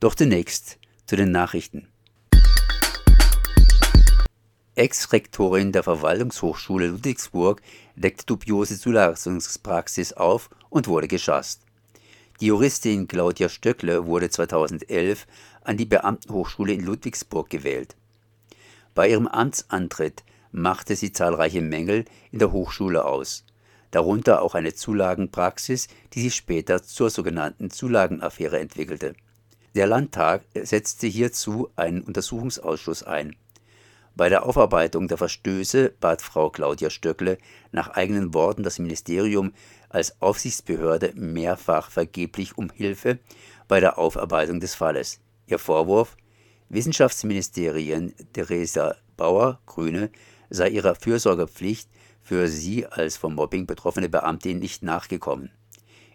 Doch zunächst zu den Nachrichten. Ex-Rektorin der Verwaltungshochschule Ludwigsburg deckte dubiose Zulassungspraxis auf und wurde geschasst. Die Juristin Claudia Stöckle wurde 2011 an die Beamtenhochschule in Ludwigsburg gewählt. Bei ihrem Amtsantritt machte sie zahlreiche Mängel in der Hochschule aus, darunter auch eine Zulagenpraxis, die sich später zur sogenannten Zulagenaffäre entwickelte. Der Landtag setzte hierzu einen Untersuchungsausschuss ein. Bei der Aufarbeitung der Verstöße bat Frau Claudia Stöckle nach eigenen Worten das Ministerium als Aufsichtsbehörde mehrfach vergeblich um Hilfe bei der Aufarbeitung des Falles. Ihr Vorwurf, Wissenschaftsministerien Theresa Bauer, Grüne, sei ihrer Fürsorgepflicht für sie als vom Mobbing betroffene Beamtin nicht nachgekommen.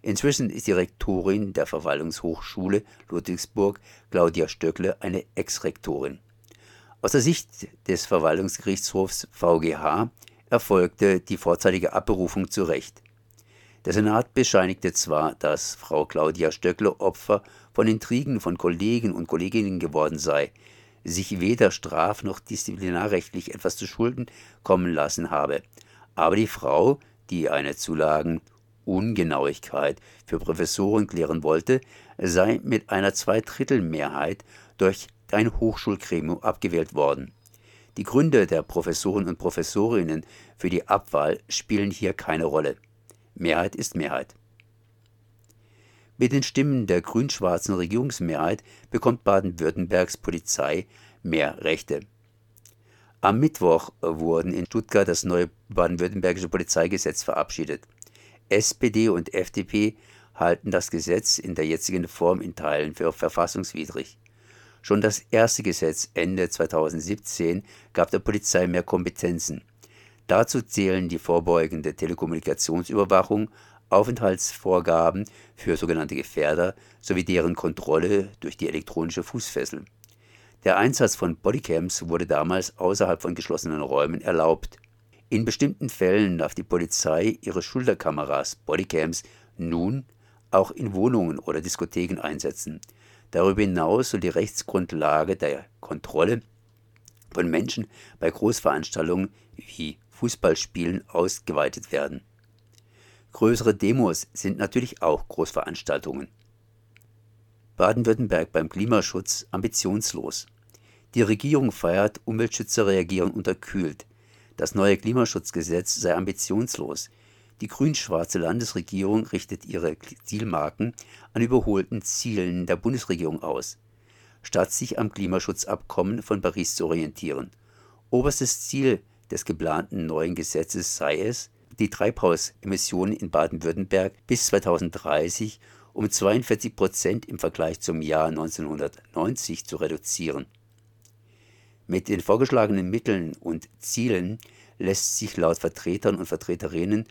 Inzwischen ist die Rektorin der Verwaltungshochschule Ludwigsburg, Claudia Stöckle, eine Ex-Rektorin. Aus der Sicht des Verwaltungsgerichtshofs VGH erfolgte die vorzeitige Abberufung zu Recht. Der Senat bescheinigte zwar, dass Frau Claudia Stöckle Opfer von Intrigen von Kollegen und Kolleginnen geworden sei, sich weder straf- noch disziplinarrechtlich etwas zu Schulden kommen lassen habe. Aber die Frau, die eine Zulagenungenauigkeit für Professoren klären wollte, sei mit einer Zweidrittelmehrheit durch ein Hochschulgremium abgewählt worden. Die Gründe der Professoren und Professorinnen für die Abwahl spielen hier keine Rolle. Mehrheit ist Mehrheit. Mit den Stimmen der grün-schwarzen Regierungsmehrheit bekommt Baden-Württembergs Polizei mehr Rechte. Am Mittwoch wurden in Stuttgart das neue baden-württembergische Polizeigesetz verabschiedet. SPD und FDP halten das Gesetz in der jetzigen Form in Teilen für verfassungswidrig. Schon das erste Gesetz Ende 2017 gab der Polizei mehr Kompetenzen. Dazu zählen die vorbeugende Telekommunikationsüberwachung, Aufenthaltsvorgaben für sogenannte Gefährder sowie deren Kontrolle durch die elektronische Fußfessel. Der Einsatz von Bodycams wurde damals außerhalb von geschlossenen Räumen erlaubt. In bestimmten Fällen darf die Polizei ihre Schulterkameras Bodycams nun auch in Wohnungen oder Diskotheken einsetzen. Darüber hinaus soll die Rechtsgrundlage der Kontrolle von Menschen bei Großveranstaltungen wie Fußballspielen ausgeweitet werden. Größere Demos sind natürlich auch Großveranstaltungen. Baden-Württemberg beim Klimaschutz ambitionslos. Die Regierung feiert, Umweltschützer reagieren unterkühlt. Das neue Klimaschutzgesetz sei ambitionslos. Die grün-schwarze Landesregierung richtet ihre Zielmarken an überholten Zielen der Bundesregierung aus, statt sich am Klimaschutzabkommen von Paris zu orientieren. Oberstes Ziel des geplanten neuen Gesetzes sei es, die Treibhausemissionen in Baden-Württemberg bis 2030 um 42 Prozent im Vergleich zum Jahr 1990 zu reduzieren. Mit den vorgeschlagenen Mitteln und Zielen lässt sich laut Vertretern und Vertreterinnen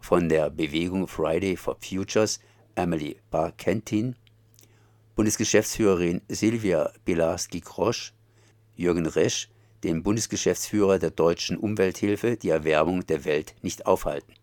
von der Bewegung Friday for Futures Emily Barkentin, Bundesgeschäftsführerin Silvia Bilarski-Krosch, Jürgen Resch, dem Bundesgeschäftsführer der Deutschen Umwelthilfe, die Erwärmung der Welt nicht aufhalten